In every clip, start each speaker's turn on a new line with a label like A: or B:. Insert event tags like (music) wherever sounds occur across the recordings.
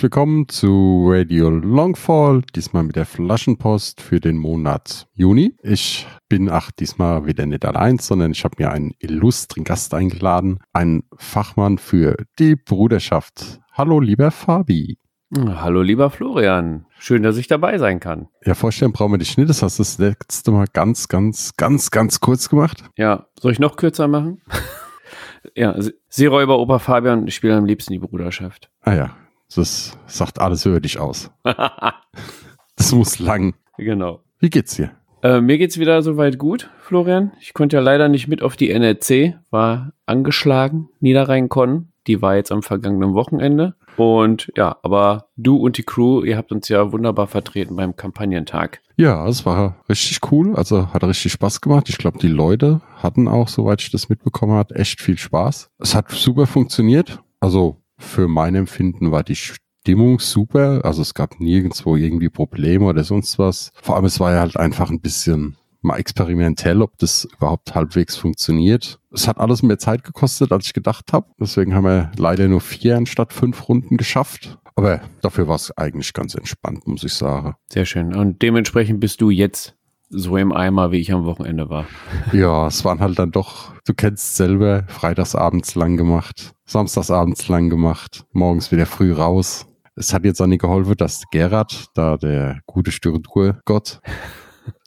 A: Herzlich willkommen zu Radio Longfall, diesmal mit der Flaschenpost für den Monat Juni. Ich bin ach diesmal wieder nicht allein, sondern ich habe mir einen illustren Gast eingeladen, einen Fachmann für die Bruderschaft. Hallo lieber Fabi.
B: Hallo lieber Florian, schön, dass ich dabei sein kann.
A: Ja, vorstellen brauchen wir dich nicht, das hast du das letzte Mal ganz, ganz, ganz, ganz kurz gemacht.
B: Ja, soll ich noch kürzer machen? (laughs) ja, Seeräuber Opa Fabian spielen am liebsten die Bruderschaft.
A: Ah ja, das sagt alles über dich aus. (laughs) das muss lang.
B: Genau.
A: Wie geht's dir?
B: Äh, mir geht's wieder soweit gut, Florian. Ich konnte ja leider nicht mit auf die NRC, war angeschlagen, Niederrhein-Con. Die war jetzt am vergangenen Wochenende. Und ja, aber du und die Crew, ihr habt uns ja wunderbar vertreten beim Kampagnentag.
A: Ja, es war richtig cool. Also hat richtig Spaß gemacht. Ich glaube, die Leute hatten auch, soweit ich das mitbekommen habe, echt viel Spaß. Es hat super funktioniert. Also für mein Empfinden war die Stimmung super. Also es gab nirgendwo irgendwie Probleme oder sonst was. Vor allem es war ja halt einfach ein bisschen mal experimentell, ob das überhaupt halbwegs funktioniert. Es hat alles mehr Zeit gekostet, als ich gedacht habe. Deswegen haben wir leider nur vier anstatt fünf Runden geschafft. Aber dafür war es eigentlich ganz entspannt, muss ich sagen.
B: Sehr schön. Und dementsprechend bist du jetzt so im Eimer, wie ich am Wochenende war.
A: Ja, es waren halt dann doch, du kennst selber, freitagsabends lang gemacht, samstagsabends lang gemacht, morgens wieder früh raus. Es hat jetzt auch nicht geholfen, dass Gerhard, da der gute Styrentur-Gott,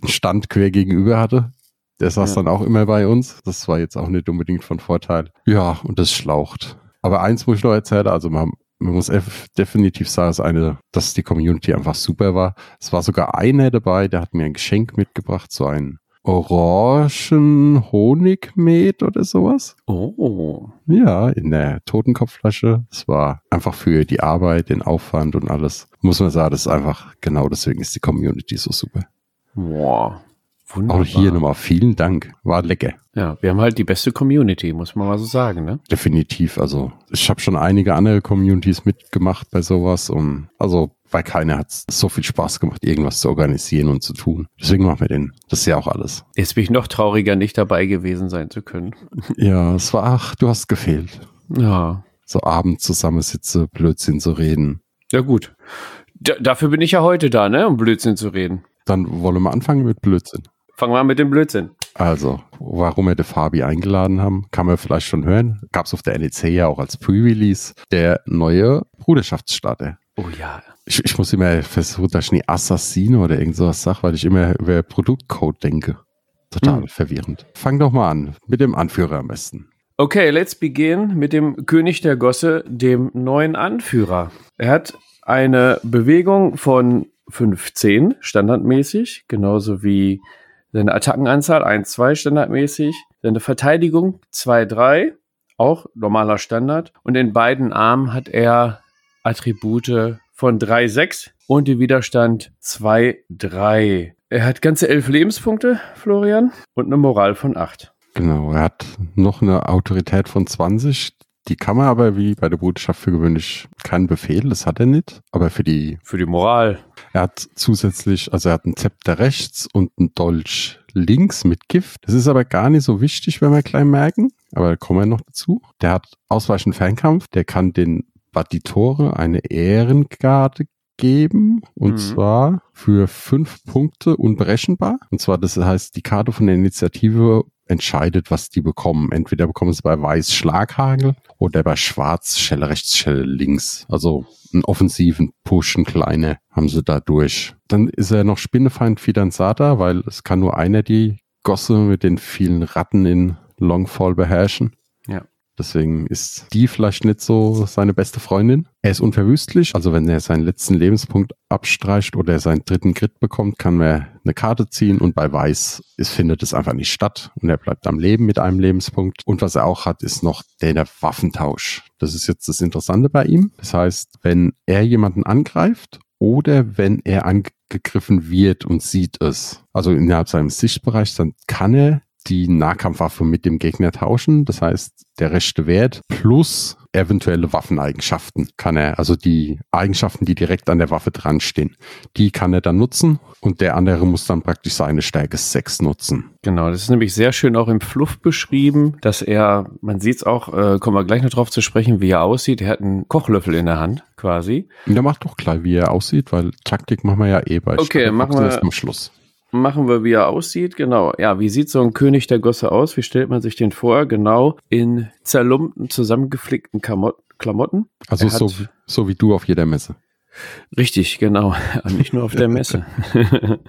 A: einen Stand quer gegenüber hatte. Der saß ja. dann auch immer bei uns. Das war jetzt auch nicht unbedingt von Vorteil. Ja, und das schlaucht. Aber eins muss ich noch erzählen, also man man muss definitiv sagen, dass, eine, dass die Community einfach super war. Es war sogar einer dabei, der hat mir ein Geschenk mitgebracht, so ein Orangen Honigmet oder sowas.
B: Oh.
A: Ja, in der Totenkopfflasche. Es war einfach für die Arbeit, den Aufwand und alles. Muss man sagen, das ist einfach, genau deswegen ist die Community so super.
B: Wow.
A: Wunderbar. Auch hier nochmal vielen Dank. War lecker.
B: Ja, wir haben halt die beste Community, muss man mal so sagen, ne?
A: Definitiv. Also ich habe schon einige andere Communities mitgemacht bei sowas und also weil keiner hat so viel Spaß gemacht, irgendwas zu organisieren und zu tun. Deswegen machen wir den. Das ist ja auch alles.
B: Jetzt bin ich noch trauriger, nicht dabei gewesen sein zu können. (laughs)
A: Ja, es war, ach, du hast gefehlt.
B: Ja.
A: So abends zusammensitze, Blödsinn zu reden.
B: Ja, gut. D dafür bin ich ja heute da, ne, um Blödsinn zu reden.
A: Dann wollen wir anfangen mit Blödsinn.
B: Fangen wir an mit dem Blödsinn.
A: Also, warum wir den Fabi eingeladen haben, kann man vielleicht schon hören. Gab es auf der NEC ja auch als Pre-Release der neue Bruderschaftsstarter.
B: Oh ja.
A: Ich, ich muss immer versuchen, dass ich nie Assassino oder irgend sowas sage, weil ich immer über Produktcode denke. Total hm. verwirrend. Fang doch mal an mit dem Anführer am besten.
B: Okay, let's begin mit dem König der Gosse, dem neuen Anführer. Er hat eine Bewegung von 15 standardmäßig, genauso wie seine Attackenanzahl 1, 2 standardmäßig. Seine Verteidigung 2, 3, auch normaler Standard. Und in beiden Armen hat er Attribute von 3, 6 und den Widerstand 2, 3. Er hat ganze 11 Lebenspunkte, Florian, und eine Moral von 8.
A: Genau, er hat noch eine Autorität von 20. Die kann man aber wie bei der Botschaft für gewöhnlich keinen Befehl, das hat er nicht. Aber für die.
B: Für die Moral.
A: Er hat zusätzlich, also er hat ein Zepter rechts und ein Dolch links mit Gift. Das ist aber gar nicht so wichtig, wenn wir gleich merken. Aber da kommen wir noch dazu. Der hat ausweichend Fernkampf. Der kann den Baditore eine Ehrengarde geben. Und mhm. zwar für fünf Punkte unberechenbar. Und zwar, das heißt, die Karte von der Initiative entscheidet, was die bekommen. Entweder bekommen sie bei Weiß Schlaghagel oder bei Schwarz Schelle rechts, Schelle links. Also einen offensiven Push, ein kleiner, haben sie da durch. Dann ist er noch Spinnefeind Fidanzata, weil es kann nur einer die Gosse mit den vielen Ratten in Longfall beherrschen.
B: Ja.
A: Deswegen ist die vielleicht nicht so seine beste Freundin. Er ist unverwüstlich, also wenn er seinen letzten Lebenspunkt abstreicht oder seinen dritten Grit bekommt, kann er eine Karte ziehen und bei Weiß es findet es einfach nicht statt und er bleibt am Leben mit einem Lebenspunkt. Und was er auch hat, ist noch der Waffentausch. Das ist jetzt das Interessante bei ihm. Das heißt, wenn er jemanden angreift oder wenn er angegriffen wird und sieht es, also innerhalb seines Sichtbereichs, dann kann er die Nahkampfwaffe mit dem Gegner tauschen. Das heißt, der rechte Wert plus eventuelle Waffeneigenschaften kann er, also die Eigenschaften, die direkt an der Waffe dran stehen, die kann er dann nutzen und der andere muss dann praktisch seine Stärke 6 nutzen.
B: Genau, das ist nämlich sehr schön auch im Fluff beschrieben, dass er, man sieht es auch, äh, kommen wir gleich noch drauf zu sprechen, wie er aussieht. Er hat einen Kochlöffel in der Hand quasi.
A: Und der macht doch gleich, wie er aussieht, weil Taktik machen wir ja eh bei
B: Okay, machen wir
A: am Schluss
B: machen wir, wie er aussieht. Genau. Ja, wie sieht so ein König der Gosse aus? Wie stellt man sich den vor? Genau. In zerlumpten, zusammengeflickten Klamotten.
A: Also so, so wie du auf jeder Messe.
B: Richtig, genau. (laughs) Nicht nur auf der Messe. (laughs)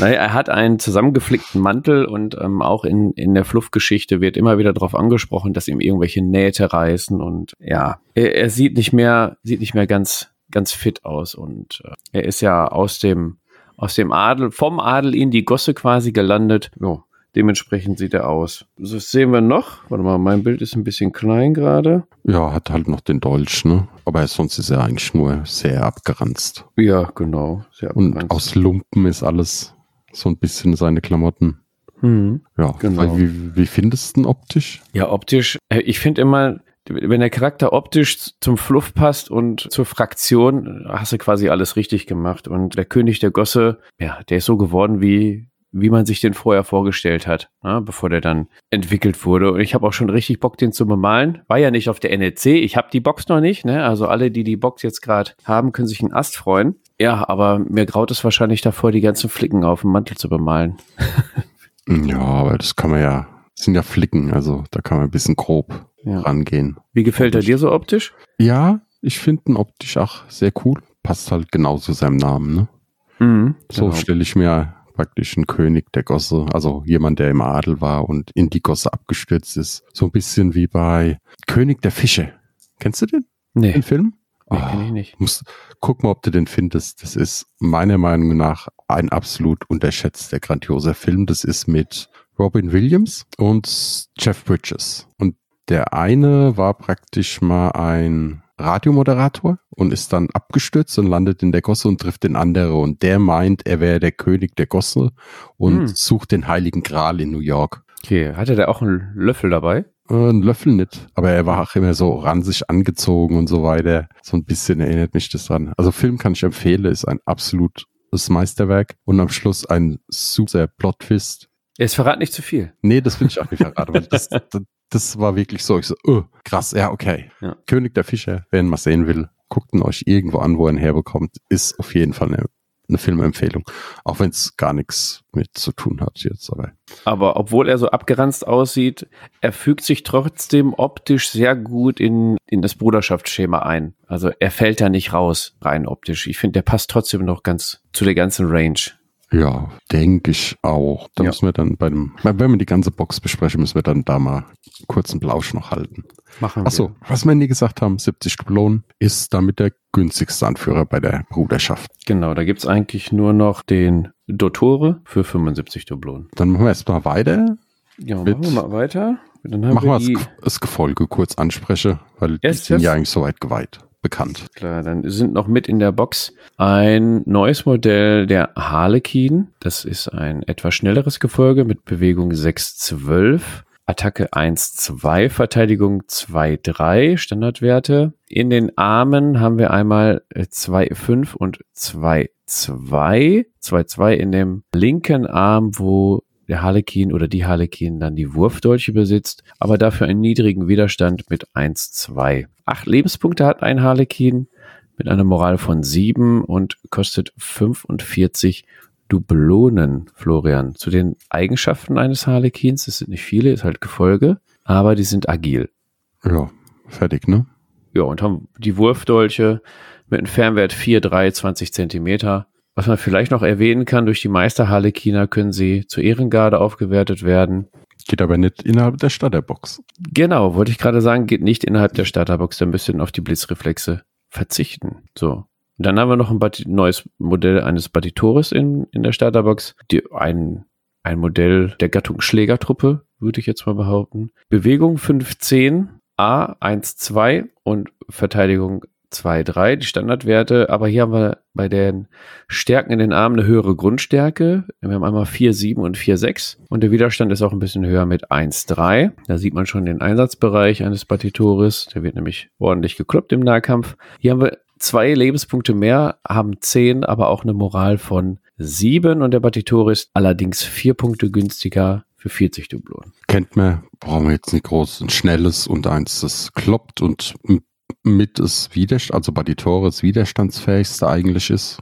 B: naja, er hat einen zusammengeflickten Mantel und ähm, auch in, in der Fluffgeschichte wird immer wieder darauf angesprochen, dass ihm irgendwelche Nähte reißen und ja, er, er sieht nicht mehr, sieht nicht mehr ganz, ganz fit aus und äh, er ist ja aus dem aus dem Adel, vom Adel in die Gosse quasi gelandet. Jo, dementsprechend sieht er aus. So sehen wir noch. Warte mal, mein Bild ist ein bisschen klein gerade.
A: Ja, hat halt noch den Dolch, ne? Aber sonst ist er eigentlich nur sehr abgeranzt.
B: Ja, genau.
A: Sehr abgeranzt. Und aus Lumpen ist alles so ein bisschen seine Klamotten.
B: Hm,
A: ja, genau. Wie, wie findest du ihn optisch?
B: Ja, optisch. Äh, ich finde immer, wenn der Charakter optisch zum Fluff passt und zur Fraktion, hast du quasi alles richtig gemacht. Und der König der Gosse, ja, der ist so geworden, wie, wie man sich den vorher vorgestellt hat, ne, bevor der dann entwickelt wurde. Und ich habe auch schon richtig Bock, den zu bemalen. War ja nicht auf der NEC, ich habe die Box noch nicht. Ne? Also alle, die die Box jetzt gerade haben, können sich einen Ast freuen. Ja, aber mir graut es wahrscheinlich davor, die ganzen Flicken auf dem Mantel zu bemalen. (laughs)
A: ja, aber das kann man ja, das sind ja Flicken, also da kann man ein bisschen grob ja. rangehen.
B: Wie gefällt er dir so optisch?
A: Ja, ich finde ihn optisch auch sehr cool. Passt halt genau zu seinem Namen, ne?
B: Mhm,
A: so genau. stelle ich mir praktisch einen König der Gosse, also jemand, der im Adel war und in die Gosse abgestürzt ist. So ein bisschen wie bei König der Fische. Kennst du den?
B: Nee.
A: Den Film?
B: Nee, oh, ich nicht.
A: Musst, guck mal, ob du den findest. Das ist meiner Meinung nach ein absolut unterschätzter, grandioser Film. Das ist mit Robin Williams und Jeff Bridges. Und der eine war praktisch mal ein Radiomoderator und ist dann abgestürzt und landet in der Gosse und trifft den anderen. Und der meint, er wäre der König der Gosse und hm. sucht den Heiligen Gral in New York.
B: Okay, hatte der auch einen Löffel dabei?
A: Äh, ein Löffel nicht, aber er war auch immer so ransig angezogen und so weiter. So ein bisschen erinnert mich das dran. Also Film kann ich empfehlen, ist ein absolutes Meisterwerk und am Schluss ein super Plot-Twist.
B: Jetzt verrat nicht zu viel.
A: Nee, das will ich auch nicht verraten, das, (laughs) das, das war wirklich so. Ich so, oh, krass, ja, okay. Ja. König der Fische, wer ihn mal sehen will, guckt ihn euch irgendwo an, wo er ihn herbekommt. Ist auf jeden Fall eine, eine Filmempfehlung. Auch wenn es gar nichts mit zu tun hat jetzt. Aber.
B: aber obwohl er so abgeranzt aussieht, er fügt sich trotzdem optisch sehr gut in, in das Bruderschaftsschema ein. Also er fällt da nicht raus, rein optisch. Ich finde, der passt trotzdem noch ganz zu der ganzen Range.
A: Ja, denke ich auch. Da ja. müssen wir dann bei dem, wenn wir die ganze Box besprechen, müssen wir dann da mal kurzen Blausch noch halten.
B: Machen wir.
A: Achso, was wir nie gesagt haben, 70 Dublonen ist damit der günstigste Anführer bei der Bruderschaft.
B: Genau, da gibt's eigentlich nur noch den Dottore für 75 Dublonen.
A: Dann machen wir erstmal weiter.
B: Ja, machen wir mal weiter.
A: Dann haben machen wir, wir das Gefolge kurz anspreche, weil yes, die sind yes. ja eigentlich soweit geweiht bekannt.
B: Klar, dann sind noch mit in der Box ein neues Modell der Harlequin. Das ist ein etwas schnelleres Gefolge mit Bewegung 612. Attacke 1-2, Verteidigung 2-3, Standardwerte. In den Armen haben wir einmal 2-5 und 2-2. 2-2 in dem linken Arm, wo der Harlekin oder die Harlekin dann die Wurfdolche besitzt, aber dafür einen niedrigen Widerstand mit 1-2. Acht Lebenspunkte hat ein Harlekin mit einer Moral von 7 und kostet 45 Dublonen, Florian. Zu den Eigenschaften eines Harlekins, das sind nicht viele, ist halt Gefolge, aber die sind agil.
A: Ja, fertig, ne?
B: Ja, und haben die Wurfdolche mit einem Fernwert 4, 3, 20 Zentimeter was man vielleicht noch erwähnen kann, durch die Meister Harlekiner können sie zur Ehrengarde aufgewertet werden.
A: Geht aber nicht innerhalb der Starterbox.
B: Genau, wollte ich gerade sagen, geht nicht innerhalb der Starterbox, dann müsst ihr auf die Blitzreflexe verzichten. So. Dann haben wir noch ein Bati neues Modell eines Batitores in, in der Starterbox. Die, ein, ein Modell der Gattung Schlägertruppe, würde ich jetzt mal behaupten. Bewegung 510, A 1-2 und Verteidigung 2-3, die Standardwerte. Aber hier haben wir bei den Stärken in den Armen eine höhere Grundstärke. Wir haben einmal 4-7 und 4-6 und der Widerstand ist auch ein bisschen höher mit 1-3. Da sieht man schon den Einsatzbereich eines Batitores. Der wird nämlich ordentlich gekloppt im Nahkampf. Hier haben wir zwei Lebenspunkte mehr, haben 10, aber auch eine Moral von 7 und der Batitore ist allerdings 4 Punkte günstiger für 40 Dublonen.
A: Kennt man, brauchen wir jetzt nicht groß, ein schnelles und eins, das kloppt und mit es Widerstand, also bei die Tore das widerstandsfähigste eigentlich ist,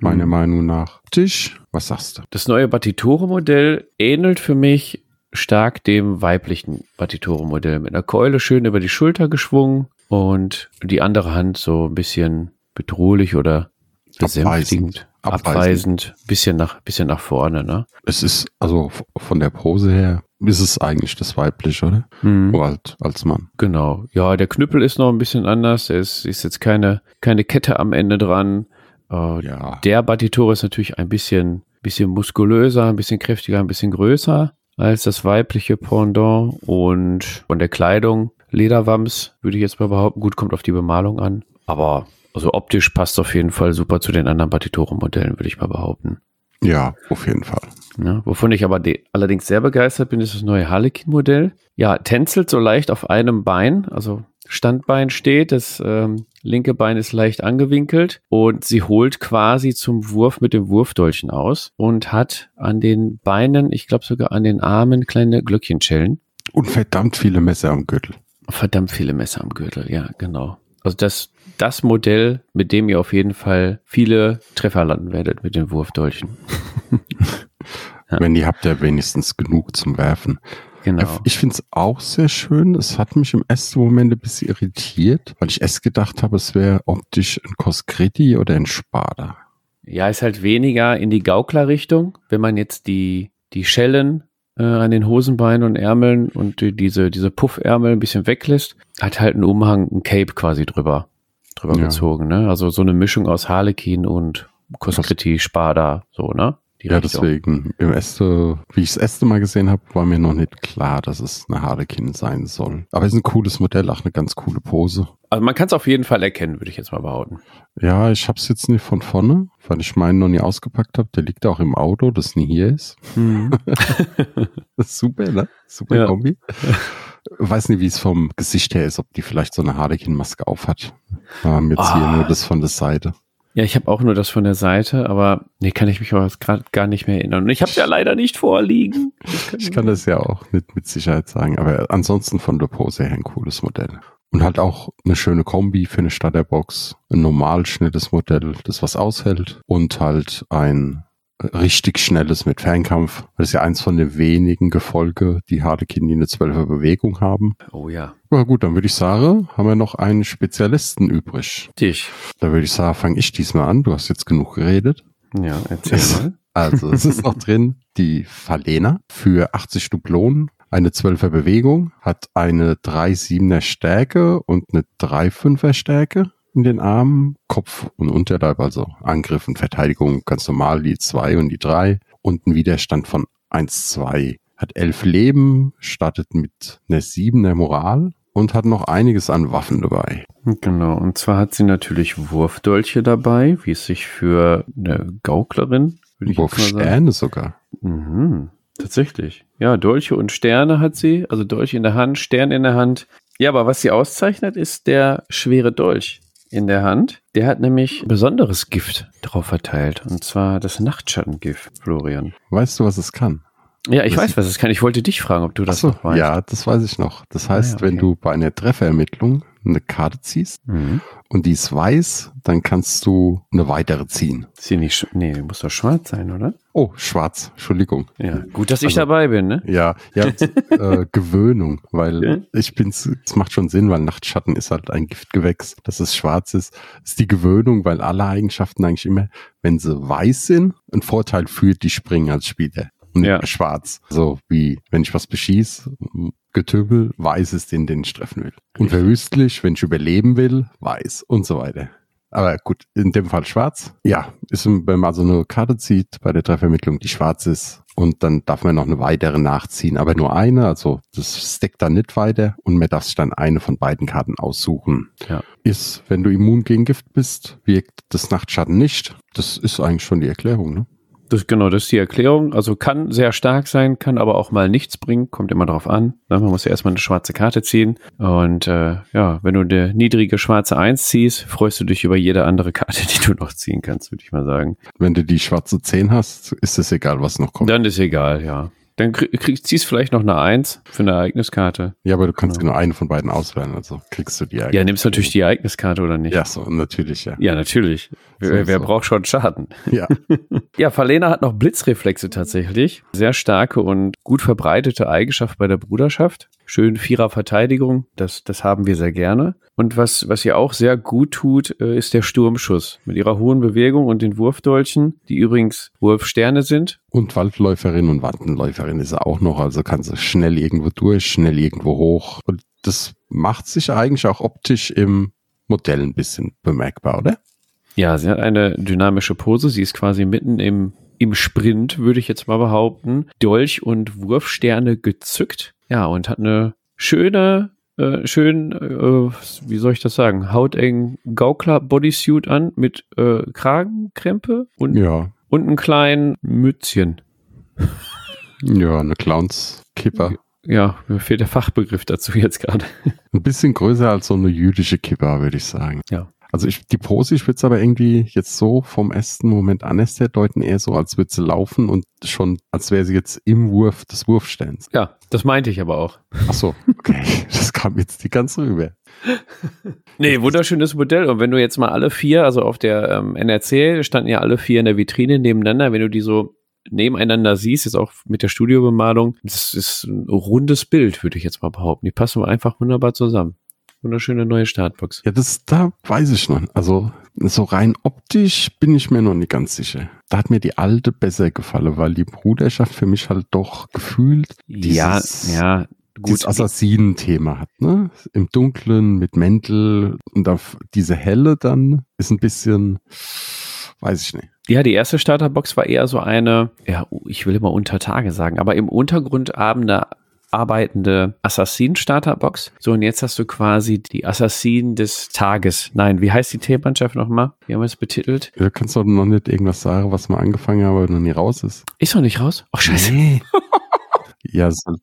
A: meiner mhm. Meinung nach. Tisch, was sagst du?
B: Das neue Batitore-Modell ähnelt für mich stark dem weiblichen Batitore-Modell. Mit einer Keule schön über die Schulter geschwungen und die andere Hand so ein bisschen bedrohlich oder besänftigend, abweisend, bisschen nach, bisschen nach vorne, ne?
A: Es ist, also von der Pose her, ist es eigentlich das weibliche, oder? Mhm. Halt als Mann.
B: Genau. Ja, der Knüppel ist noch ein bisschen anders. Es ist jetzt keine, keine Kette am Ende dran. Äh, ja. Der Batitore ist natürlich ein bisschen, bisschen muskulöser, ein bisschen kräftiger, ein bisschen größer als das weibliche Pendant und von der Kleidung Lederwams würde ich jetzt mal behaupten. Gut, kommt auf die Bemalung an. Aber also optisch passt auf jeden Fall super zu den anderen Batitore-Modellen, würde ich mal behaupten.
A: Ja, auf jeden Fall.
B: Ja, wovon ich aber allerdings sehr begeistert bin, ist das neue Harlequin-Modell. Ja, tänzelt so leicht auf einem Bein, also Standbein steht, das ähm, linke Bein ist leicht angewinkelt und sie holt quasi zum Wurf mit dem Wurfdolchen aus und hat an den Beinen, ich glaube sogar an den Armen, kleine Glöckchenschellen.
A: Und verdammt viele Messer am Gürtel.
B: Verdammt viele Messer am Gürtel, ja, genau. Also das, das Modell, mit dem ihr auf jeden Fall viele Treffer landen werdet mit den Wurfdolchen.
A: ja. (laughs) Wenn ihr habt ja wenigstens genug zum Werfen. Genau. Ich finde es auch sehr schön. Es hat mich im ersten Moment ein bisschen irritiert, weil ich erst gedacht habe, es wäre optisch ein Coscretti oder ein Spada.
B: Ja, ist halt weniger in die Gaukler-Richtung. Wenn man jetzt die, die Schellen äh, an den Hosenbeinen und Ärmeln und die, diese, diese Puffärmel ein bisschen weglässt, hat halt einen Umhang, ein Cape quasi drüber, drüber ja. gezogen. Ne? Also so eine Mischung aus Harlekin und Coscretti, Spada, so, ne?
A: Ja, deswegen. Im erste, wie ich das erste Mal gesehen habe, war mir noch nicht klar, dass es eine Harlekin sein soll. Aber es ist ein cooles Modell, auch eine ganz coole Pose.
B: Also man kann es auf jeden Fall erkennen, würde ich jetzt mal behaupten.
A: Ja, ich habe es jetzt nicht von vorne, weil ich meinen noch nie ausgepackt habe. Der liegt auch im Auto, das nie hier ist. Mhm. (laughs) super, ne? Super ja. Kombi. Weiß nicht, wie es vom Gesicht her ist, ob die vielleicht so eine Harlequin-Maske aufhat. Wir haben jetzt oh. hier nur das von der Seite.
B: Ja, ich habe auch nur das von der Seite, aber nee, kann ich mich aber gerade gar nicht mehr erinnern. Und ich habe es ja leider nicht vorliegen.
A: Ich kann das ja auch nicht mit Sicherheit sagen, aber ansonsten von der Pose her ein cooles Modell. Und halt auch eine schöne Kombi für eine Starterbox. Ein normal schnelles Modell, das was aushält. Und halt ein richtig schnelles mit Fernkampf. Das ist ja eins von den wenigen Gefolge, die Harlequin, die eine zwölfer Bewegung haben.
B: Oh ja.
A: Na gut, dann würde ich sagen, haben wir noch einen Spezialisten übrig.
B: Dich.
A: Da würde ich sagen, fange ich diesmal an. Du hast jetzt genug geredet.
B: Ja, erzähl mal.
A: Also, es ist noch drin die Falena für 80 Dublonen. Eine 12er Bewegung, hat eine 3-7er Stärke und eine 3-5er Stärke in den Armen, Kopf und Unterleib, also Angriff und Verteidigung ganz normal, die zwei und die drei und ein Widerstand von 1, 2. Hat elf Leben, startet mit einer siebener Moral und hat noch einiges an Waffen dabei.
B: Genau, und zwar hat sie natürlich Wurfdolche dabei, wie es sich für eine Gauklerin,
A: würde ich Wurfsterne sogar.
B: Mhm, tatsächlich. Ja, Dolche und Sterne hat sie, also Dolche in der Hand, Stern in der Hand. Ja, aber was sie auszeichnet, ist der schwere Dolch in der Hand. Der hat nämlich besonderes Gift drauf verteilt. Und zwar das Nachtschattengift, Florian.
A: Weißt du, was es kann?
B: Ja, ich das weiß, was es kann. Ich wollte dich fragen, ob du das so, noch weißt.
A: Ja, das weiß ich noch. Das heißt, ah, ja, okay. wenn du bei einer Trefferermittlung eine Karte ziehst mhm. und die ist weiß, dann kannst du eine weitere ziehen.
B: Ist die nicht, nee, die muss doch schwarz sein, oder?
A: Oh, schwarz, Entschuldigung.
B: Ja, gut, dass ich also, dabei bin, ne?
A: Ja, ja, (laughs) äh, Gewöhnung, weil ja? ich bin's, es macht schon Sinn, weil Nachtschatten ist halt ein Giftgewächs, dass es schwarz ist. ist die Gewöhnung, weil alle Eigenschaften eigentlich immer, wenn sie weiß sind, ein Vorteil für die Springen als Spieler und
B: Ja.
A: schwarz. So wie, wenn ich was beschieß, Getümmel, weiß ist den, den ich treffen will. Unverwüstlich, wenn ich überleben will, weiß und so weiter. Aber gut, in dem Fall schwarz. Ja, ist, wenn man also eine Karte zieht bei der Treffermittlung, die schwarz ist. Und dann darf man noch eine weitere nachziehen, aber nur eine. Also das steckt dann nicht weiter und man darf sich dann eine von beiden Karten aussuchen.
B: Ja.
A: Ist, wenn du immun gegen Gift bist, wirkt das Nachtschatten nicht. Das ist eigentlich schon die Erklärung, ne?
B: Das, genau, das ist die Erklärung. Also kann sehr stark sein, kann aber auch mal nichts bringen, kommt immer drauf an. Ne? Man muss ja erstmal eine schwarze Karte ziehen. Und äh, ja, wenn du eine niedrige schwarze Eins ziehst, freust du dich über jede andere Karte, (laughs) die du noch ziehen kannst, würde ich mal sagen.
A: Wenn du die schwarze 10 hast, ist es egal, was noch kommt.
B: Dann ist egal, ja. Dann krieg, krieg, ziehst vielleicht noch eine Eins für eine Ereigniskarte.
A: ja, aber du kannst
B: Genau.
A: nur eine von beiden auswählen, also kriegst du die
B: Ja, nimmst natürlich die Ereigniskarte oder nicht?
A: Ja, so, natürlich, ja.
B: Ja, natürlich.
A: So,
B: wer wer
A: so.
B: braucht schon Schaden?
A: Ja. (laughs)
B: Ja, Falena hat noch Blitzreflexe tatsächlich. Sehr starke und gut verbreitete Eigenschaft bei der Bruderschaft. Schön Vierer Verteidigung, das, das haben wir sehr gerne. Und was, was ihr auch sehr gut tut, äh, ist der Sturmschuss. Mit ihrer hohen Bewegung und den Wurfdolchen, die übrigens Wurfsterne sind.
A: Und Waldläuferin und Wandenläuferin ist er auch noch, also kannst du schnell irgendwo durch, schnell irgendwo hoch. Und das macht sich eigentlich auch optisch im Modell ein bisschen bemerkbar, oder?
B: Ja, sie hat eine dynamische Pose. Sie ist quasi mitten im, im Sprint, würde ich jetzt mal behaupten. Dolch und Wurfsterne gezückt. Ja, und hat eine schöne, äh, schön, äh, wie soll ich das sagen, hautengen Gaukler-Bodysuit an mit äh, Kragenkrempe und,
A: Ja.
B: und einem kleinen Mützchen.
A: Ja, eine Clowns-Kipper.
B: Ja, mir fehlt der Fachbegriff dazu jetzt gerade.
A: Ein bisschen größer als so eine jüdische Kipper, würde ich sagen.
B: Ja.
A: Also ich, die Pose, ich würde es aber irgendwie jetzt so vom ersten Moment an erst deuten, eher so, als würde sie laufen und schon, als wäre sie jetzt im Wurf des Wurfsterns.
B: Ja, das meinte ich aber auch.
A: Ach so, okay. (laughs) Das kam jetzt nicht ganz rüber.
B: Nee, wunderschönes Modell. Und wenn du jetzt mal alle vier, also auf der ähm, NRC standen ja alle vier in der Vitrine nebeneinander, wenn du die so nebeneinander siehst, jetzt auch mit der Studiobemalung, das ist ein rundes Bild, würde ich jetzt mal behaupten. Die passen einfach wunderbar zusammen. Wunderschöne neue Startbox.
A: Ja, das, da weiß ich noch. Also, so rein optisch bin ich mir noch nicht ganz sicher. Da hat mir die alte besser gefallen, weil die Bruderschaft für mich halt doch gefühlt
B: ja,
A: dieses-
B: ja,
A: dieses
B: gut.
A: Assassinen-Thema hat, ne? Im Dunklen mit Mäntel und auf diese Helle dann ist ein bisschen, weiß ich nicht.
B: Ja, die erste Starterbox war eher so eine, ja, ich will immer unter Tage sagen, aber im Untergrund abende arbeitende Assassin-Starterbox. So, und jetzt hast du quasi die Assassinen des Tages. Nein, wie heißt die Themenmannschaft nochmal? Wie haben wir es betitelt?
A: Du kannst doch noch nicht irgendwas sagen, was wir angefangen haben, aber noch nie raus ist.
B: Ist noch nicht raus? Oh, scheiße.
A: Nee. (laughs) ja, ist halt,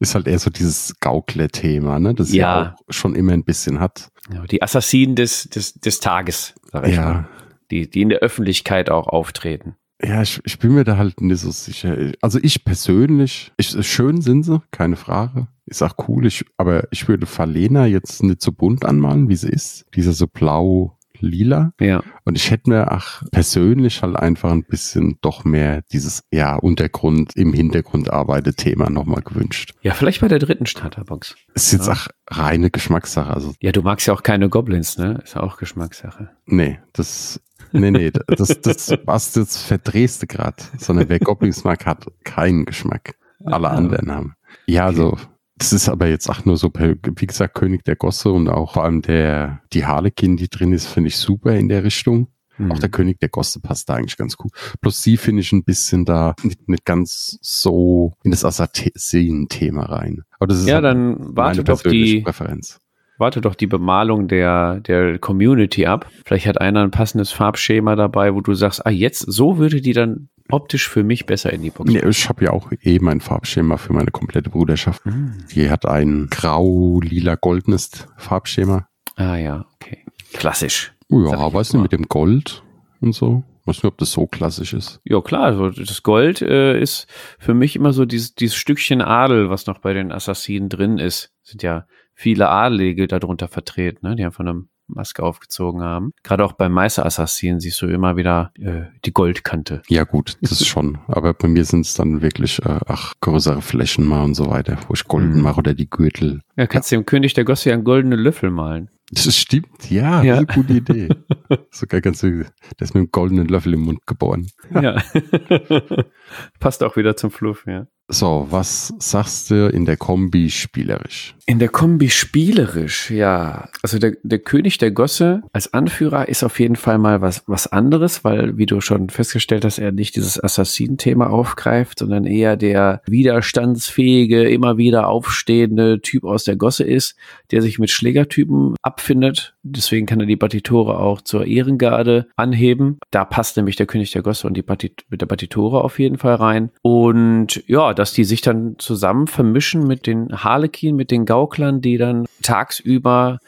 A: ist halt eher so dieses Gaukler-Thema, ne? Das ja.
B: Ja.
A: auch schon immer ein bisschen hat.
B: Ja, die Assassinen des, des, des Tages, sag ich mal.
A: Ja.
B: Die, die in der Öffentlichkeit auch auftreten.
A: Ja, ich, ich bin mir da halt nicht so sicher. Also ich persönlich, ich, schön sind sie, keine Frage. Ist auch cool. Ich, aber ich würde Falena jetzt nicht so bunt anmalen, wie sie ist. Dieser so blau lila.
B: Ja.
A: Und ich hätte mir ach persönlich halt einfach ein bisschen doch mehr dieses ja Untergrund im Hintergrund arbeitet Thema nochmal gewünscht.
B: Ja, vielleicht bei der dritten Starterbox.
A: Ist jetzt
B: Ja.
A: auch reine Geschmackssache. Also
B: Ja, du magst ja auch keine Goblins, ne? Ist auch Geschmackssache.
A: nee, das nee nee das das was du jetzt verdrehst du grad. Sondern wer Goblins mag, hat keinen Geschmack. Alle anderen haben. Ja, also das ist aber jetzt auch nur so, per- wie gesagt, König der Gosse und auch vor allem der, die Harlekin, die drin ist, finde ich super in der Richtung.
B: Hm.
A: Auch der König der Gosse passt da eigentlich ganz gut. Plus sie finde ich ein bisschen da nicht, nicht ganz so in das Assassin-Thema rein. Aber das ist
B: ja,
A: halt
B: dann
A: meine
B: warte doch
A: persönliche
B: die,
A: Präferenz.
B: Warte doch die Bemalung der, der Community ab. Vielleicht hat einer ein passendes Farbschema dabei, wo du sagst, ah, jetzt, so würde die dann optisch für mich besser in die Box.
A: Nee, ich habe ja auch eh mein Farbschema für meine komplette Bruderschaft.
B: Hm.
A: Die hat ein grau-lila-goldenes Farbschema.
B: Ah ja, okay. Klassisch.
A: Ja,
B: ich
A: weiß
B: jetzt
A: nicht,
B: mal.
A: mit dem Gold und so. Weiß nicht, ob das so klassisch ist.
B: Ja, klar, also das Gold äh, ist für mich immer so dieses, dieses Stückchen Adel, was noch bei den Assassinen drin ist. Sind ja viele Adelige darunter vertreten, ne, die einfach eine Maske aufgezogen haben. Gerade auch beim Meisterassassinen siehst du immer wieder äh, die Goldkante.
A: Ja gut, das ist (laughs) schon. Aber bei mir sind es dann wirklich, äh, ach, größere Flächen mal und so weiter, wo ich golden
B: Mhm.
A: mache oder die Gürtel.
B: Ja, kannst dem König der Gosse ja einen goldenen Löffel malen.
A: Das stimmt, ja,
B: Ja.
A: eine gute Idee. Sogar ganz, der ist mit einem goldenen Löffel im Mund geboren.
B: Ja. (laughs) Passt auch wieder zum Fluff, ja.
A: So, was sagst du in der Kombi spielerisch?
B: In der Kombi spielerisch, ja. Also der, der König der Gosse als Anführer ist auf jeden Fall mal was, was anderes, weil, wie du schon festgestellt hast, er nicht dieses Assassin-Thema aufgreift, sondern eher der widerstandsfähige, immer wieder aufstehende Typ aus der Gosse ist, der sich mit Schlägertypen abfindet. Deswegen kann er die Partitore auch zur Ehrengarde anheben. Da passt nämlich der König der Gosse und die Partit mit der Partitore auf jeden Fall rein. Und ja, dass die sich dann zusammen vermischen mit den Harlekin, mit den Gauklern, die dann tagsüber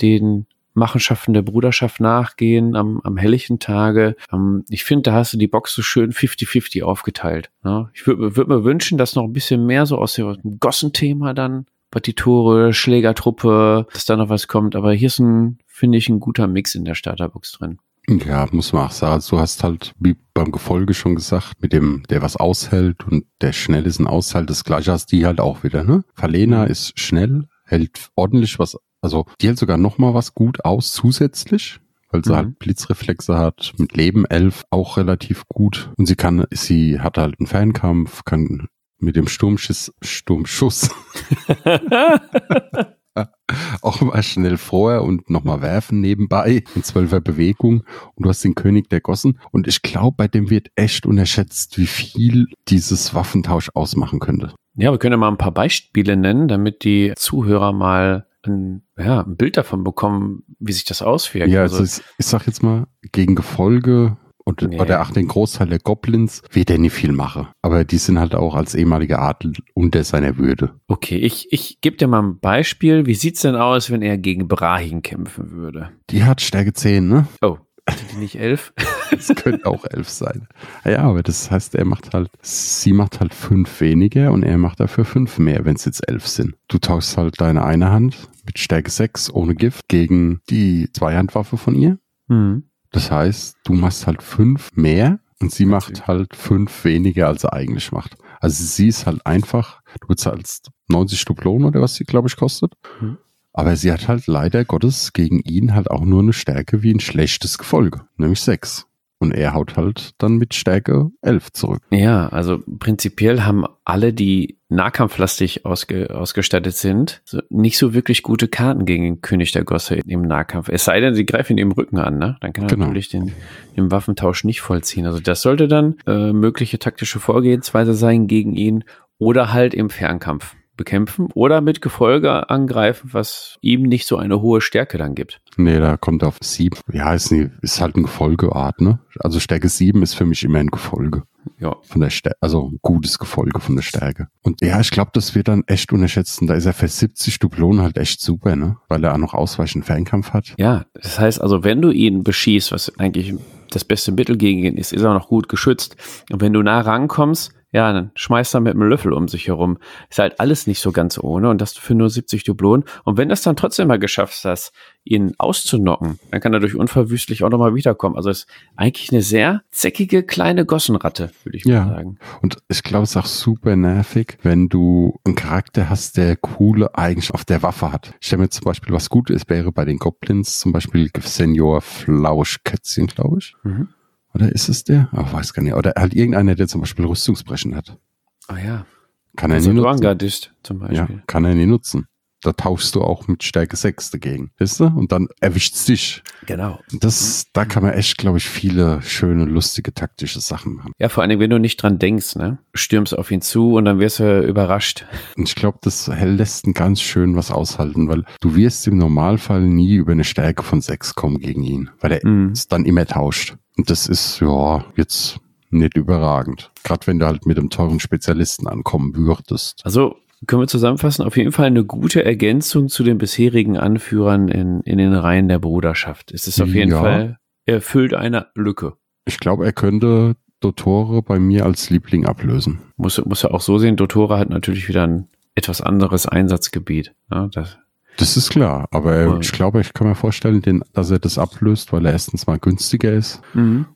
B: den Machenschaften der Bruderschaft nachgehen am, am helllichen Tage. Ähm, ich finde, da hast du die Box so schön 50-50 aufgeteilt. Ne? Ich würde würd mir wünschen, dass noch ein bisschen mehr so aus dem Gossenthema dann Partitore, Schlägertruppe, dass da noch was kommt. Aber hier ist ein, finde ich, ein guter Mix in der Starterbox drin.
A: Ja, muss man auch sagen. Du hast halt, wie beim Gefolge schon gesagt, mit dem, der was aushält und der schnell ist ein Aushalt, das gleiche hast die halt auch wieder, ne? Falena ist schnell, hält ordentlich was, also die hält sogar noch mal was gut aus zusätzlich, weil sie
B: Mhm.
A: halt Blitzreflexe hat, mit Leben 11 auch relativ gut und sie kann, sie hat halt einen Fernkampf, kann mit dem Sturmschuss, Sturmschuss (laughs) (laughs) (laughs) auch mal schnell vorher und nochmal werfen nebenbei in zwölfer Bewegung und du hast den König der Gossen und ich glaube, bei dem wird echt unterschätzt, wie viel dieses Waffentausch ausmachen könnte.
B: Ja, wir können ja mal ein paar Beispiele nennen, damit die Zuhörer mal ein, ja, ein Bild davon bekommen, wie sich das auswirkt.
A: Ja, also ich, ich sag jetzt mal, gegen Gefolge und
B: Nee.
A: oder auch den Großteil der Goblins wird er nicht viel machen. Aber die sind halt auch als ehemaliger Adel unter seiner Würde.
B: Okay, ich, ich gebe dir mal ein Beispiel. Wie sieht's denn aus, wenn er gegen Brahin kämpfen würde?
A: Die hat Stärke 10, ne?
B: Oh, hatte die nicht elf? (laughs)
A: Das könnte auch elf sein. Ja, aber das heißt, er macht halt, sie macht halt fünf weniger und er macht dafür fünf mehr, wenn es jetzt elf sind. Du tauschst halt deine eine Hand mit Stärke 6 ohne Gift gegen die Zweihandwaffe von ihr.
B: Hm.
A: Das heißt, du machst halt fünf mehr und sie macht halt fünf weniger, als er eigentlich macht. Also sie ist halt einfach, du bezahlst 90 Dublonen oder was sie, glaube ich, kostet.
B: Mhm.
A: Aber sie hat halt leider Gottes gegen ihn halt auch nur eine Stärke wie ein schlechtes Gefolge, nämlich sechs. Und er haut halt dann mit Stärke elf zurück.
B: Ja, also prinzipiell haben alle, die nahkampflastig ausge, ausgestattet sind, so nicht so wirklich gute Karten gegen den König der Gosse im Nahkampf. Es sei denn, sie greifen ihm im Rücken an, ne? Dann kann er
A: Genau.
B: natürlich den, den Waffentausch nicht vollziehen. Also das sollte dann äh, mögliche taktische Vorgehensweise sein gegen ihn oder halt im Fernkampf bekämpfen oder mit Gefolge angreifen, was ihm nicht so eine hohe Stärke dann gibt.
A: Nee, da kommt er auf sieben. Ja, ist, nie, ist halt ein Gefolgeart, ne? Also Stärke sieben ist für mich immer ein Gefolge.
B: Ja,
A: von der Stärke, also ein gutes Gefolge von der Stärke. Und ja, ich glaube, das wird dann echt unterschätzt. Und da ist er für 70 Dublonen halt echt super, ne? Weil er auch noch ausweichend Fernkampf hat.
B: Ja, das heißt also, wenn du ihn beschießt, was eigentlich das beste Mittel gegen ihn ist, ist er noch gut geschützt. Und wenn du nah rankommst, ja, dann schmeißt er mit einem Löffel um sich herum. Ist halt alles nicht so ganz ohne und das für nur 70 Dublonen. Und wenn das dann trotzdem mal geschafft hast, ihn auszunocken, dann kann er durch unverwüstlich auch nochmal wiederkommen. Also ist eigentlich eine sehr zäckige kleine Gossenratte, würde ich
A: Ja.
B: mal sagen.
A: Und ich glaube, es ist auch super nervig, wenn du einen Charakter hast, der coole Eigenschaften auf der Waffe hat. Ich stelle mir zum Beispiel, was gut ist, wäre bei den Goblins zum Beispiel Senior Flauschkätzchen, glaube ich.
B: Mhm.
A: Oder ist es der? Ach, weiß gar nicht. Oder halt irgendeiner, der zum Beispiel Rüstungsbrechen hat.
B: Ah ja,
A: Kann er
B: also
A: nie nutzen.
B: Dwarngardist zum
A: Ja,
B: Beispiel.
A: kann er nie nutzen. Da tauschst du auch mit Stärke 6 dagegen. Weißt du? Und dann erwischt's dich.
B: Genau.
A: Das, da kann man echt, glaube ich, viele schöne, lustige, taktische Sachen machen.
B: Ja, vor allem, wenn du nicht dran denkst, ne? Stürmst auf ihn zu und dann wirst du überrascht.
A: Und ich glaube, das lässt ein ganz schön was aushalten, weil du wirst im Normalfall nie über eine Stärke von 6 kommen gegen ihn, weil er
B: Mhm.
A: es dann immer tauscht. Und das ist, ja, jetzt nicht überragend. Gerade wenn du halt mit einem teuren Spezialisten ankommen würdest.
B: Also können wir zusammenfassen, auf jeden Fall eine gute Ergänzung zu den bisherigen Anführern in, in den Reihen der Bruderschaft. Es ist auf jeden
A: Ja.
B: Fall, er füllt eine Lücke.
A: Ich glaube, er könnte Dottore bei mir als Liebling ablösen.
B: Muss, muss er auch so sehen, Dotora hat natürlich wieder ein etwas anderes Einsatzgebiet. Ja, das,
A: Das ist klar, aber er,
B: Ja.
A: ich glaube, ich kann mir vorstellen, den, dass er das ablöst, weil er erstens mal günstiger ist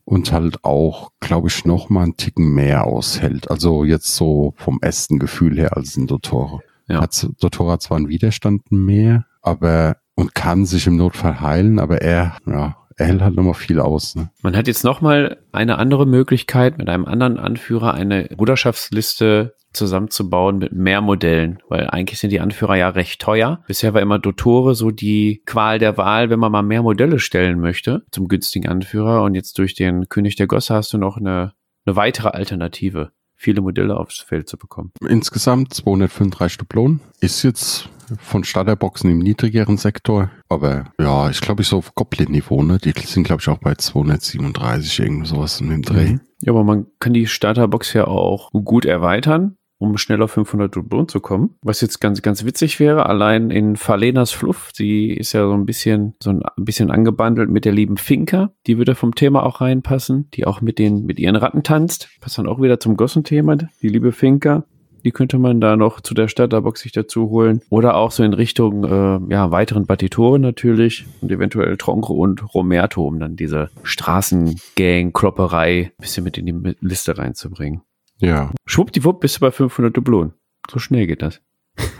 A: und halt auch, glaube ich, noch mal einen Ticken mehr aushält. Also jetzt so vom ersten Gefühl her als ein Dottore.
B: Ja.
A: Hat Dottore hat zwar einen Widerstand mehr, aber und kann sich im Notfall heilen, aber er, ja, er hält halt nochmal viel aus. Ne?
B: Man hat jetzt nochmal eine andere Möglichkeit, mit einem anderen Anführer eine Bruderschaftsliste zusammenzubauen mit mehr Modellen, weil eigentlich sind die Anführer ja recht teuer. Bisher war immer Dottore so die Qual der Wahl, wenn man mal mehr Modelle stellen möchte zum günstigen Anführer. Und jetzt durch den König der Gosse hast du noch eine, eine weitere Alternative, viele Modelle aufs Feld zu bekommen.
A: Insgesamt 235 Dublonen. Ist jetzt von Starterboxen im niedrigeren Sektor. Aber ja, ich glaube, ich so auf Goblin-Niveau, ne? Die sind, glaube ich, auch bei 237, irgend sowas in dem Dreh.
B: Mhm. Ja, aber man kann die Starterbox ja auch gut erweitern um schnell auf 500 Dublonen zu kommen. Was jetzt ganz, ganz witzig wäre, allein in Falenas Fluff, sie ist ja so ein bisschen, so ein bisschen angebandelt mit der lieben Finca, die würde vom Thema auch reinpassen, die auch mit den, mit ihren Ratten tanzt, passt dann auch wieder zum Gossenthema, die liebe Finca. Die könnte man da noch zu der Starterbox sich dazu holen. Oder auch so in Richtung äh, ja, weiteren Batitoren natürlich und eventuell Tronco und Romerto, um dann diese Straßengang-Klopperei ein bisschen mit in die Liste reinzubringen.
A: Ja.
B: Schwuppdiwupp bist du bei 500 Dublonen. So schnell geht das.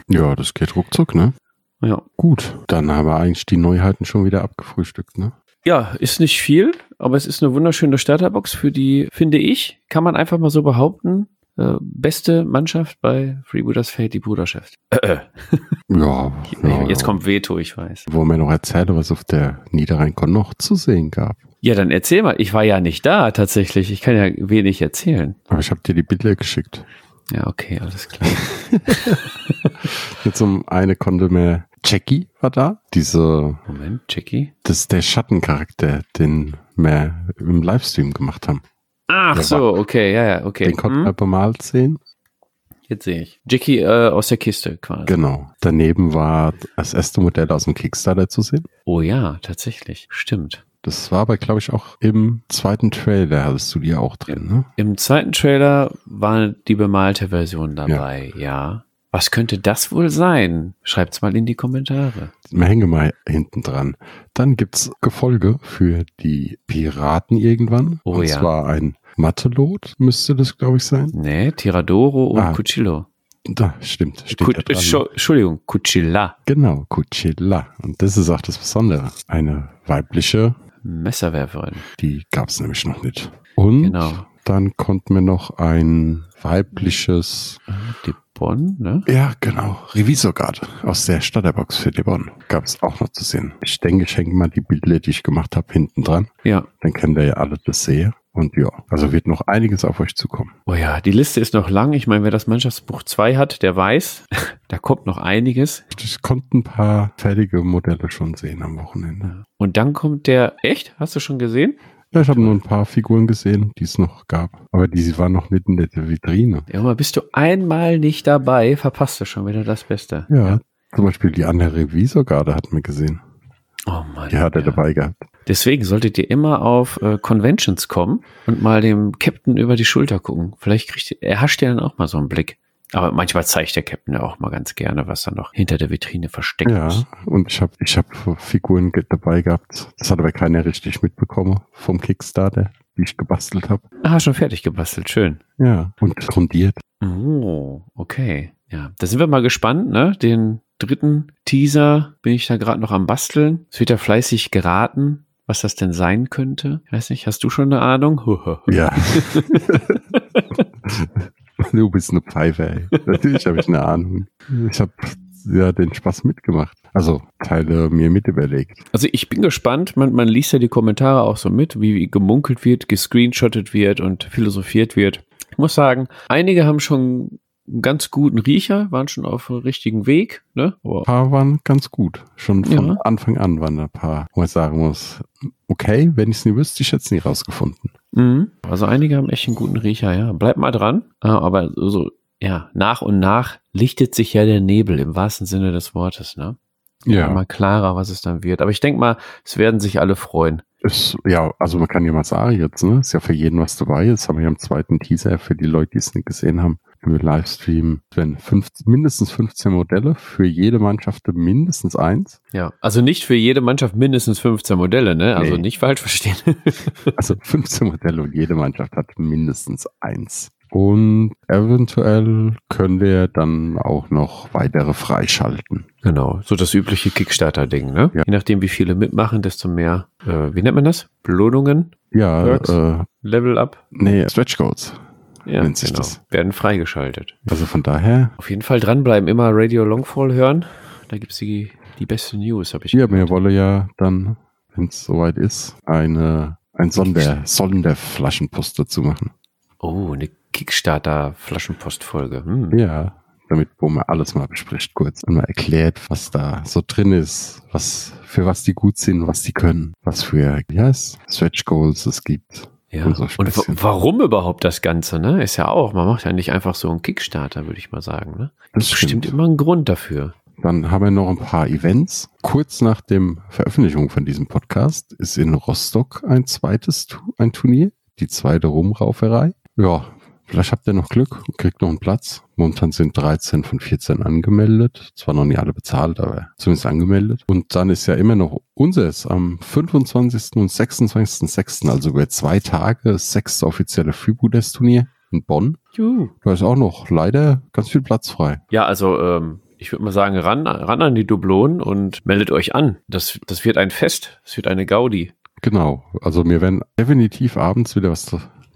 A: Ja, das geht ruckzuck, ne?
B: Ja.
A: Gut, dann haben wir eigentlich die Neuheiten schon wieder abgefrühstückt, ne?
B: Ja, ist nicht viel, aber es ist eine wunderschöne Starterbox für die, finde ich, kann man einfach mal so behaupten, äh, beste Mannschaft bei Freebooters Fate, die Bruderschaft. Äh, (laughs) äh.
A: Ja, ja,
B: Jetzt kommt Veto, ich weiß.
A: Wo mir noch erzählt, was auf der Niederrheinkon noch zu sehen gab.
B: Ja, dann erzähl mal. Ich war ja nicht da tatsächlich. Ich kann ja wenig erzählen.
A: Aber ich habe dir die Bilder geschickt.
B: Ja, okay, alles klar. (laughs)
A: Jetzt um eine konnte mehr Jackie war da. Diese.
B: Moment, Jackie?
A: Das ist der Schattencharakter, den wir im Livestream gemacht haben.
B: Ach der so, war, okay, ja, ja, okay.
A: Den konnten hm? wir bemalt sehen.
B: Jetzt sehe ich. Jackie äh, aus der Kiste quasi.
A: Genau. Daneben war das erste Modell aus dem Kickstarter zu sehen.
B: Oh ja, tatsächlich. Stimmt.
A: Das war aber, glaube ich, auch im zweiten Trailer, hattest du die auch drin, ne?
B: Im zweiten Trailer war die bemalte Version dabei, ja. ja. Was könnte das wohl sein? Schreibt's mal in die Kommentare.
A: Wir hängen mal hinten dran. Dann gibt's Gefolge für die Piraten irgendwann.
B: Oh
A: und
B: ja.
A: zwar ein Matelot müsste das, glaube ich, sein.
B: Nee, Tiradoro und ah, Cuchillo.
A: Da, stimmt. Steht
B: Ku da Entschuldigung, Cuchilla.
A: Genau, Cuchilla. Und das ist auch das Besondere. Eine weibliche
B: Messerwerferin.
A: Die gab es nämlich noch nicht. Und
B: genau.
A: dann konnten wir noch ein weibliches
B: De Bonn, ne?
A: Ja, genau. Revisorgarde aus der Starterbox für De Bonn gab es auch noch zu sehen. Ich denke, ich hänge mal die Bilder, die ich gemacht habe, hinten dran.
B: Ja.
A: Dann könnt ihr ja alle das sehen. Und ja, also wird noch einiges auf euch zukommen.
B: Oh ja, die Liste ist noch lang. Ich meine, wer das Mannschaftsbuch 2 hat, der weiß, (laughs) da kommt noch einiges.
A: Ich konnte ein paar fertige Modelle schon sehen am Wochenende.
B: Und dann kommt der, echt? Hast du schon gesehen?
A: Ja, ich habe nur ein paar Figuren gesehen, die es noch gab. Aber die waren noch mitten in der Vitrine.
B: Ja, aber bist du einmal nicht dabei, verpasst du schon wieder das Beste.
A: Ja, ja. zum Beispiel die andere Revisorgarde hat man gesehen.
B: Oh Mann.
A: Die hat er ja. dabei gehabt.
B: Deswegen solltet ihr immer auf äh, Conventions kommen und mal dem Captain über die Schulter gucken. Vielleicht kriegt ihr, er hascht ja dann auch mal so einen Blick. Aber manchmal zeigt der Captain ja auch mal ganz gerne, was da noch hinter der Vitrine versteckt
A: ja,
B: ist.
A: Ja, und ich habe ich hab Figuren dabei gehabt. Das hat aber keiner richtig mitbekommen vom Kickstarter, die ich gebastelt habe.
B: Ah, schon fertig gebastelt, schön.
A: Ja, und grundiert.
B: Oh, okay. Ja, da sind wir mal gespannt, ne? Den dritten Teaser bin ich da gerade noch am Basteln. Es wird ja fleißig geraten was das denn sein könnte. Ich weiß nicht, hast du schon eine Ahnung? (laughs)
A: ja. (laughs) du bist eine Pfeife, ey. Natürlich habe ich eine Ahnung. Ich habe ja den Spaß mitgemacht. Also Teile mir mit überlegt.
B: Also ich bin gespannt. Man, man liest ja die Kommentare auch so mit, wie gemunkelt wird, gescreenshottet wird und philosophiert wird. Ich muss sagen, einige haben schon einen ganz guten Riecher, waren schon auf dem richtigen Weg. Ne?
A: ein paar waren ganz gut. Schon von ja. Anfang an waren ein paar, wo ich sagen muss, okay, wenn ich es nicht wüsste, ich hätte es nie rausgefunden.
B: Mhm. Also einige haben echt einen guten Riecher, ja. Bleibt mal dran. Aber so, ja, nach und nach lichtet sich ja der Nebel im wahrsten Sinne des Wortes, ne?
A: Ja.
B: Mal klarer, was es dann wird. Aber ich denke mal, es werden sich alle freuen.
A: Ist, ja, also man kann ja mal sagen jetzt, ne? Ist ja für jeden was dabei. Jetzt haben wir ja im zweiten Teaser für die Leute, die es nicht gesehen haben, im Livestream wenn fünf, mindestens 15 Modelle, für jede Mannschaft mindestens eins.
B: Ja, also nicht für jede Mannschaft mindestens 15 Modelle, ne? Also nee. nicht falsch verstehen. (laughs)
A: also 15 Modelle und jede Mannschaft hat mindestens eins. Und eventuell können wir dann auch noch weitere freischalten.
B: Genau, so das übliche Kickstarter-Ding, ne?
A: Ja.
B: Je nachdem, wie viele mitmachen, desto mehr, äh, wie nennt man das? Belohnungen?
A: Ja,
B: Perks?
A: äh,
B: Level up?
A: nee, Stretch Goals.
B: Ja,
A: Nennt sich
B: genau.
A: das.
B: Werden freigeschaltet.
A: Also von daher,
B: Auf jeden Fall dranbleiben, immer Radio Longfall hören. Da gibt's die, die beste News, habe ich
A: ja,
B: gehört.
A: mir wolle ja dann, wenn es soweit ist, eine, ein Sonder, Sonderflaschenpost dazu machen.
B: Oh, eine Kickstarter-Flaschenpost-Folge. Hm.
A: Ja, damit, wo man alles mal bespricht, kurz und mal erklärt, was da so drin ist, was, für was die gut sind, was die können, was für, ja, Stretch Goals es gibt.
B: Ja.
A: Und so
B: warum überhaupt das Ganze, ne? Ist ja auch, man macht ja nicht einfach so einen Kickstarter, würde ich mal sagen, ne?
A: Das
B: Bestimmt
A: stimmt.
B: immer einen Grund dafür.
A: Dann haben wir noch ein paar Events. Kurz nach dem Veröffentlichung von diesem Podcast ist in Rostock ein zweites ein Turnier, die zweite Rumrauferei. Ja, vielleicht habt ihr noch Glück und kriegt noch einen Platz. Momentan sind 13 von 14 angemeldet. Zwar noch nicht alle bezahlt, aber zumindest angemeldet. Und dann ist ja immer noch unseres am 25. und 26.06., also über zwei Tage, das sechste offizielle Freebooters-Turnier in Bonn.
B: Juhu.
A: Da ist auch noch leider ganz viel Platz frei.
B: Ja, also ähm, ich würde mal sagen, ran, ran an die Dublonen und meldet euch an. Das, das wird ein Fest. Das wird eine Gaudi.
A: Genau. Also wir werden definitiv abends wieder was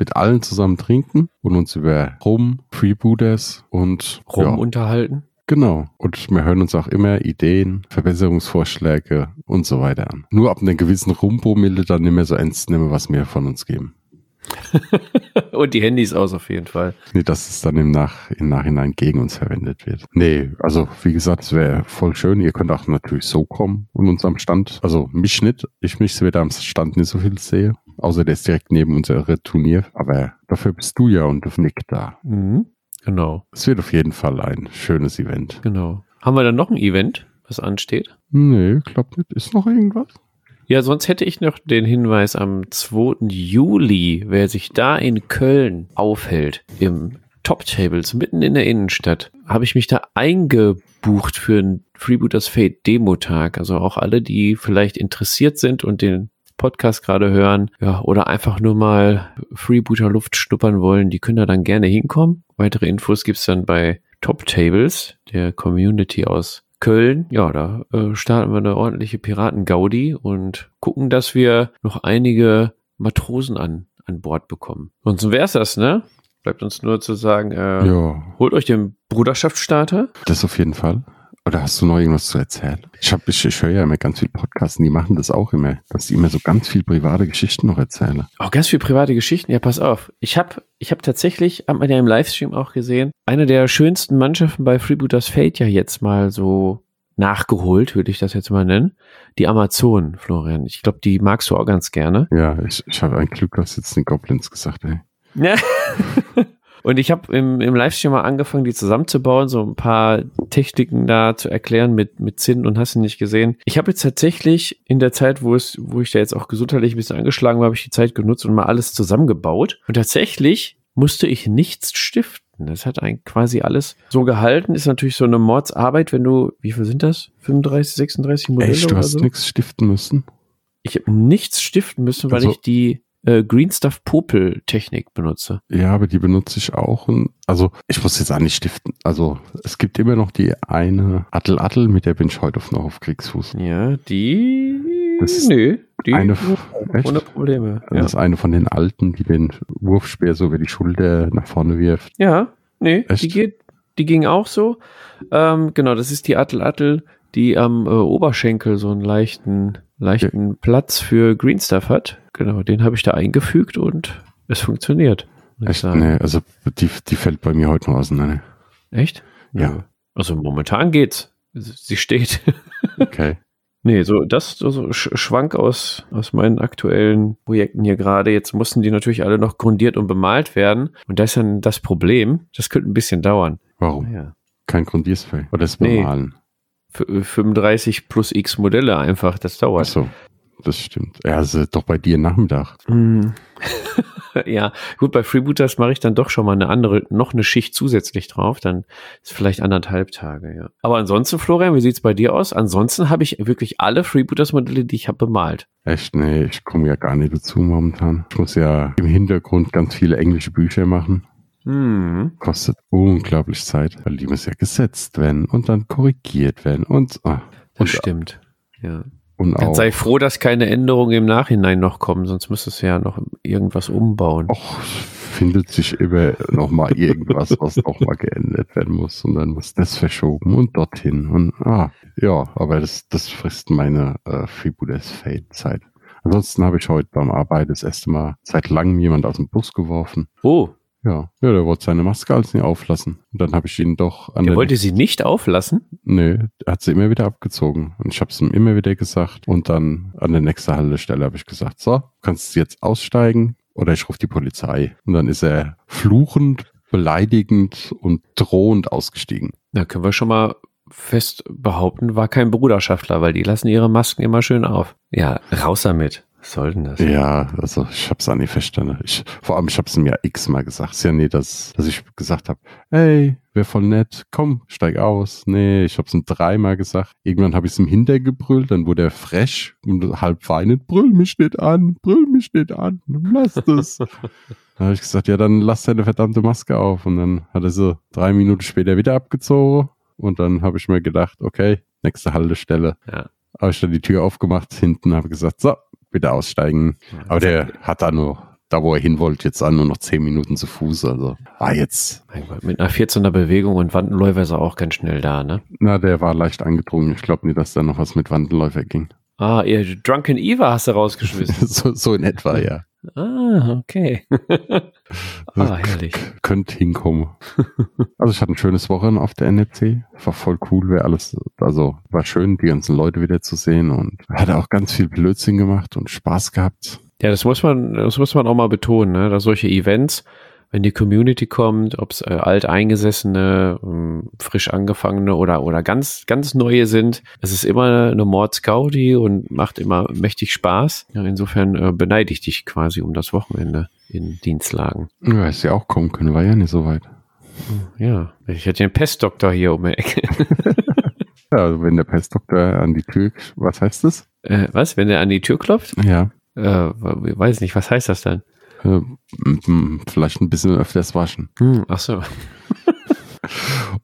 A: mit allen zusammen trinken und uns über Rum, Freebooters und
B: Rum
A: ja,
B: unterhalten.
A: genau. Und wir hören uns auch immer Ideen, Verbesserungsvorschläge und so weiter an. Nur ab einer gewissen Rumpromille dann nicht mehr so ernst nehmen, was wir von uns geben. (laughs) (laughs)
B: und die Handys aus auf jeden Fall.
A: Nee, dass es dann im, Nach im Nachhinein gegen uns verwendet wird. Nee, also wie gesagt, es wäre voll schön. Ihr könnt auch natürlich so kommen und uns am Stand, also mich nicht, ich mich weder am Stand nicht so viel sehe, außer der ist direkt neben unserem Turnier. Aber dafür bist du ja und Nick da.
B: Mhm. Genau,
A: Es wird auf jeden Fall ein schönes Event.
B: genau. Haben wir dann noch ein Event, was ansteht?
A: Nee, glaub nicht. Ist noch irgendwas?
B: Ja, sonst hätte ich noch den Hinweis am 2. Juli, wer sich da in Köln aufhält, im Top Tables, mitten in der Innenstadt, habe ich mich da eingebucht für einen Freebooters Fate Demo-Tag. Also auch alle, die vielleicht interessiert sind und den Podcast gerade hören, ja, oder einfach nur mal Freebooter Luft schnuppern wollen, die können da dann gerne hinkommen. Weitere Infos gibt's dann bei Top Tables, der Community aus Köln. Ja, da äh, starten wir eine ordentliche Piraten-Gaudi und gucken, dass wir noch einige Matrosen an, an Bord bekommen. Sonst wär's das, ne? Bleibt uns nur zu sagen, äh,
A: Ja,
B: holt euch den Bruderschaftsstarter.
A: das auf jeden Fall. Oder hast du noch irgendwas zu erzählen? Ich, hab, ich, ich höre ja immer ganz viel Podcasts und die machen das auch immer, dass die immer so ganz viel private Geschichten noch erzählen.
B: Auch ganz viel private Geschichten. Ja, pass auf. Ich habe ich hab tatsächlich, hat man ja im Livestream auch gesehen, eine der schönsten Mannschaften bei Freebooters Fate ja jetzt mal so nachgeholt, würde ich das jetzt mal nennen. Die Amazonen, Florian. Ich glaube, die magst du auch ganz gerne.
A: Ja, ich, ich habe ein Glück, dass jetzt den Goblins gesagt, ey. (laughs)
B: Und ich habe im, im Livestream mal angefangen, die zusammenzubauen, so ein paar Techniken da zu erklären mit, mit Zinn und hast du nicht gesehen. Ich habe jetzt tatsächlich in der Zeit, wo es, wo ich da jetzt auch gesundheitlich ein bisschen angeschlagen war, habe ich die Zeit genutzt und mal alles zusammengebaut. Und tatsächlich musste ich nichts stiften. Das hat eigentlich quasi alles so gehalten. Ist natürlich so eine Mordsarbeit, wenn du, wie viel sind das? 35, 36 Modelle
A: Echt, du hast
B: so?
A: nichts stiften müssen?
B: Ich habe nichts stiften müssen, weil
A: Also-
B: ich die äh, Green Stuff Popel Technik benutze.
A: Ja, aber die benutze ich auch. Und, also, ich muss jetzt auch nicht stiften. Also, es gibt immer noch die eine Attel Attel, mit der bin ich heute noch auf Kriegsfuß.
B: Ja, die.
A: Das
B: nö, die
A: eine- echt?
B: ohne Probleme.
A: Das ist eine von den alten, die den Wurfspeer so über die Schulter nach vorne wirft.
B: Ja, ja nee,
A: Echt?
B: die geht, die ging auch so. Ähm, genau, das ist die Attel Attel, die am äh, Oberschenkel so einen leichten, leichten Platz für Green Stuff hat. Genau, den habe ich da eingefügt und es funktioniert.
A: Echt? Nee, also, die, die fällt bei mir heute noch auseinander.
B: Echt?
A: Ja.
B: Also momentan geht's. Sie steht. (laughs)
A: Okay.
B: Nee, so das so, so Sch- Schwank aus, aus meinen aktuellen Projekten hier gerade. Jetzt mussten die natürlich alle noch grundiert und bemalt werden. Und das ist dann das Problem. Das könnte ein bisschen dauern.
A: Warum?
B: Naja.
A: Kein Grundiersfell. Oder das
B: Nee.
A: Bemalen.
B: F 35 plus X Modelle einfach, das dauert.
A: Achso, das stimmt. Ja, also doch bei dir Nachmittag.
B: Mm. (laughs) ja, gut, bei Freebooters mache ich dann doch schon mal eine andere, noch eine Schicht zusätzlich drauf. Dann ist vielleicht anderthalb Tage, ja. Aber ansonsten, Florian, wie sieht's bei dir aus? Ansonsten habe ich wirklich alle Freebooters-Modelle, die ich habe, bemalt.
A: Echt? Nee, ich komme ja gar nicht dazu momentan. Ich muss ja im Hintergrund ganz viele englische Bücher machen.
B: Hm.
A: Kostet unglaublich Zeit, weil die muss ja gesetzt werden und dann korrigiert werden und, ah,
B: Das
A: und,
B: stimmt. Ja.
A: und
B: Dann
A: auch.
B: sei froh, dass keine Änderungen im Nachhinein noch kommen, sonst müsstest du ja noch irgendwas umbauen.
A: Och, findet sich immer noch mal irgendwas, was noch mal geändert werden muss und dann muss das verschoben und dorthin und ah, ja, aber das, das frisst meine äh, Fibulas Fade-Zeit. Ansonsten habe ich heute beim Arbeiten das erste Mal seit langem jemand aus dem Bus geworfen.
B: Oh,
A: Ja, ja, der wollte seine Maske als nicht auflassen. Und dann habe ich ihn doch an
B: er
A: der
B: wollte sie nicht auflassen?
A: Nö, er hat sie immer wieder abgezogen. Und ich habe es ihm immer wieder gesagt. Und dann an der nächsten Haltestelle habe ich gesagt, so, kannst du jetzt aussteigen oder ich rufe die Polizei. Und dann ist er fluchend, beleidigend und drohend ausgestiegen.
B: Da können wir schon mal fest behaupten, war kein Bruderschaftler, weil die lassen ihre Masken immer schön auf. Ja, raus damit. Was soll denn das?
A: Ja, also ich habe es auch nicht verstanden. Ich, vor allem, ich habe es ihm ja x-mal gesagt. Es ist ja nie, dass, dass ich gesagt habe, hey, wäre voll nett, komm, steig aus. Nee, ich habe es ihm dreimal gesagt. Irgendwann habe ich es ihm hintergebrüllt, dann wurde er frech und halb weinend, brüll mich nicht an, brüll mich nicht an, lass das. (laughs) dann habe ich gesagt, ja, dann lass deine verdammte Maske auf. Und dann hat er so drei Minuten später wieder abgezogen. Und dann habe ich mir gedacht, okay, nächste Haltestelle.
B: Ja.
A: Habe ich dann die Tür aufgemacht, hinten habe gesagt, so, bitte aussteigen. Aber der hat da nur, da wo er hin wollte, jetzt auch nur noch zehn Minuten zu Fuß. Also war jetzt,
B: Mein Gott, mit einer 14er Bewegung und Wandenläufer ist er auch ganz schnell da, ne?
A: na, der war leicht angedrungen. Ich glaube nicht, dass da noch was mit Wandenläufer ging.
B: Ah, ihr Drunken Eva hast du rausgeschmissen. (laughs)
A: so, so in etwa, ja.
B: Ah, okay. (laughs) ah, herrlich.
A: Könnte hinkommen. (laughs) also ich hatte ein schönes Wochenende auf der NFC. War voll cool, wäre alles, also war schön, die ganzen Leute wieder zu sehen und hatte auch ganz viel Blödsinn gemacht und Spaß gehabt.
B: Ja, das muss man, das muss man auch mal betonen, ne? dass solche Events, wenn die Community kommt, ob es äh, alteingesessene, ähm, frisch angefangene oder oder ganz ganz neue sind, es ist immer eine Mordsgaudi und macht immer mächtig Spaß. Ja, insofern äh, beneide ich dich quasi um das Wochenende in Dienstlagen.
A: Ja, hätte ja auch kommen können, war ja nicht so weit.
B: Ja, ich hätte den Pestdoktor hier um die Ecke. (laughs)
A: Ja, also wenn der Pestdoktor an die Tür, was heißt das?
B: äh, was, wenn er an die Tür klopft?
A: Ja,
B: Äh, weiß nicht, was heißt das dann?
A: Äh, vielleicht ein bisschen öfters waschen.
B: Hm, ach so. (laughs)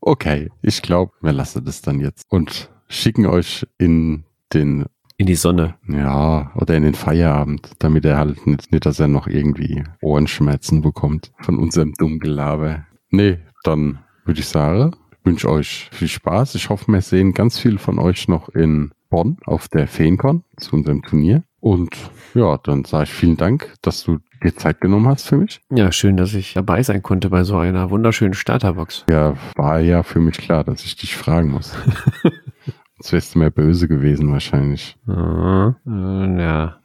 A: Okay, ich glaube, wir lassen das dann jetzt und schicken euch in den,
B: In die Sonne.
A: ja, oder in den Feierabend, damit er halt nicht, nicht dass er noch irgendwie Ohrenschmerzen bekommt von unserem dummen Gelaber. Nee, dann würde ich sagen, wünsche euch viel Spaß. Ich hoffe, wir sehen ganz viel von euch noch in Bonn auf der Feencon zu unserem Turnier. Und ja, dann sage ich vielen Dank, dass du dir Zeit genommen hast für mich.
B: Ja, schön, dass ich dabei sein konnte bei so einer wunderschönen Starterbox.
A: Ja, war ja für mich klar, dass ich dich fragen muss. (laughs) Sonst wärst du mehr böse gewesen wahrscheinlich.
B: Ah, äh, ja,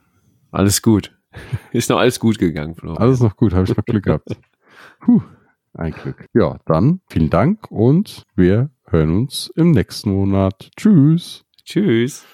B: alles gut. (laughs) Ist noch alles gut gegangen, Flo.
A: Alles noch gut, habe ich noch Glück gehabt. (laughs) Puh, ein Glück. Ja, dann vielen Dank und wir hören uns im nächsten Monat. Tschüss.
B: Tschüss.